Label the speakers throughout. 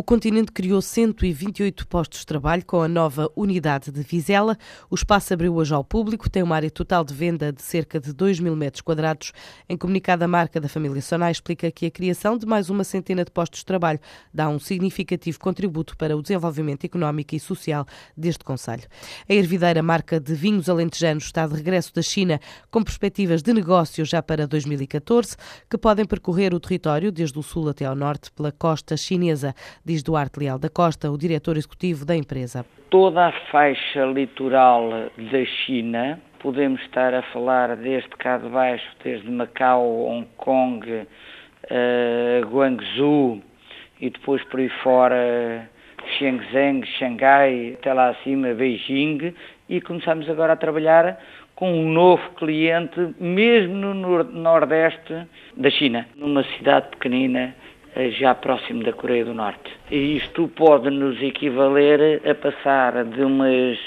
Speaker 1: O continente criou 128 postos de trabalho com a nova unidade de Vizela. O espaço abriu hoje ao público, tem uma área total de venda de cerca de 2 mil metros quadrados. Em comunicado, a marca da família Sonai explica que a criação de mais uma centena de postos de trabalho dá um significativo contributo para o desenvolvimento económico e social deste Conselho. A Ervideira, marca de vinhos alentejanos, está de regresso da China com perspectivas de negócio já para 2014, que podem percorrer o território desde o sul até ao norte pela costa chinesa diz Duarte Leal da Costa, o diretor executivo da empresa.
Speaker 2: Toda a faixa litoral da China, podemos estar a falar desde cá de baixo, desde Macau, Hong Kong, uh, Guangzhou e depois por aí fora Shenzhen, Xangai, até lá acima Beijing e começamos agora a trabalhar com um novo cliente, mesmo no nordeste da China, numa cidade pequenina já próximo da Coreia do Norte. E isto pode nos equivaler a passar de umas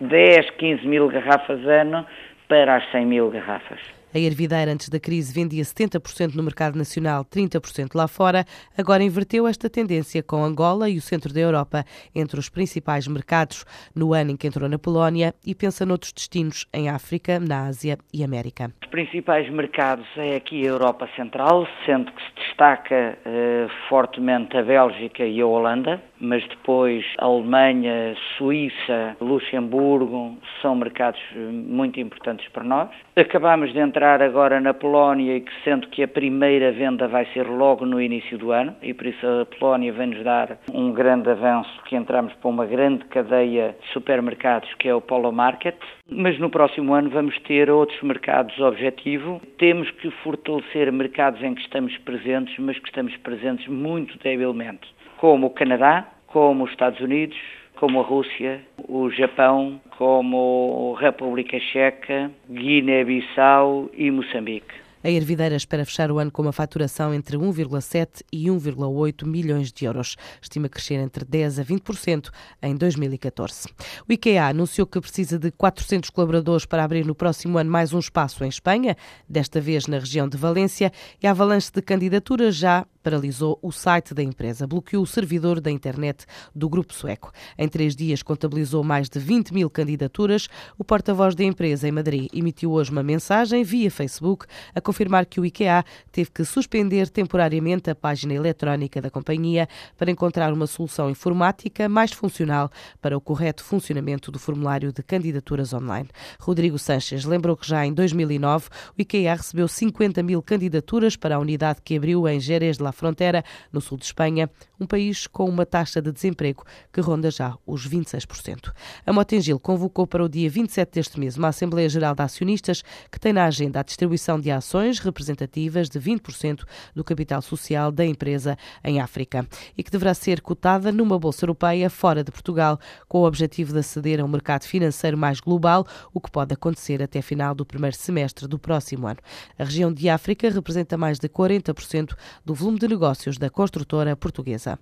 Speaker 2: 10, 15 mil garrafas ano para as 100 mil garrafas.
Speaker 1: A Ervideira, antes da crise, vendia 70% no mercado nacional, 30% lá fora. Agora inverteu esta tendência com Angola e o centro da Europa entre os principais mercados no ano em que entrou na Polónia e pensa noutros destinos em África, na Ásia e América.
Speaker 2: Os principais mercados é aqui a Europa Central, sendo que se destaca eh, fortemente a Bélgica e a Holanda, mas depois Alemanha, Suíça, Luxemburgo são mercados eh, muito importantes para nós. Acabamos de entrar agora na Polónia e que sendo que a primeira venda vai ser logo no início do ano e por isso a Polónia vem-nos dar um grande avanço que entramos para uma grande cadeia de supermercados que é o Polo Market, mas no próximo ano vamos ter outros mercados objetivo. Temos que fortalecer mercados em que estamos presentes, mas que estamos presentes muito debilmente, como o Canadá, como os Estados Unidos, como a Rússia, o Japão, como a República Checa, Guiné-Bissau e Moçambique.
Speaker 1: A Ervideira espera fechar o ano com uma faturação entre 1,7 e 1,8 milhões de euros. Estima crescer entre 10 a 20% em 2014. O IKEA anunciou que precisa de 400 colaboradores para abrir no próximo ano mais um espaço em Espanha, desta vez na região de Valência, e a avalanche de candidaturas já paralisou o site da empresa, bloqueou o servidor da internet do grupo sueco. Em três dias contabilizou mais de 20 mil candidaturas. O porta-voz da empresa em Madrid emitiu hoje uma mensagem via Facebook a confirmar que o IKEA teve que suspender temporariamente a página eletrónica da companhia para encontrar uma solução informática mais funcional para o correto funcionamento do formulário de candidaturas online. Rodrigo Sanches lembrou que já em 2009 o IKEA recebeu 50 mil candidaturas para a unidade que abriu em Jerez de la Fronteira, no sul de Espanha, um país com uma taxa de desemprego que ronda já os 26%. A Motengil convocou para o dia 27 deste mês uma Assembleia Geral de Acionistas que tem na agenda a distribuição de ações representativas de 20% do capital social da empresa em África e que deverá ser cotada numa bolsa europeia fora de Portugal, com o objetivo de aceder a um mercado financeiro mais global, o que pode acontecer até final do primeiro semestre do próximo ano. A região de África representa mais de 40% do volume de negócios da construtora portuguesa.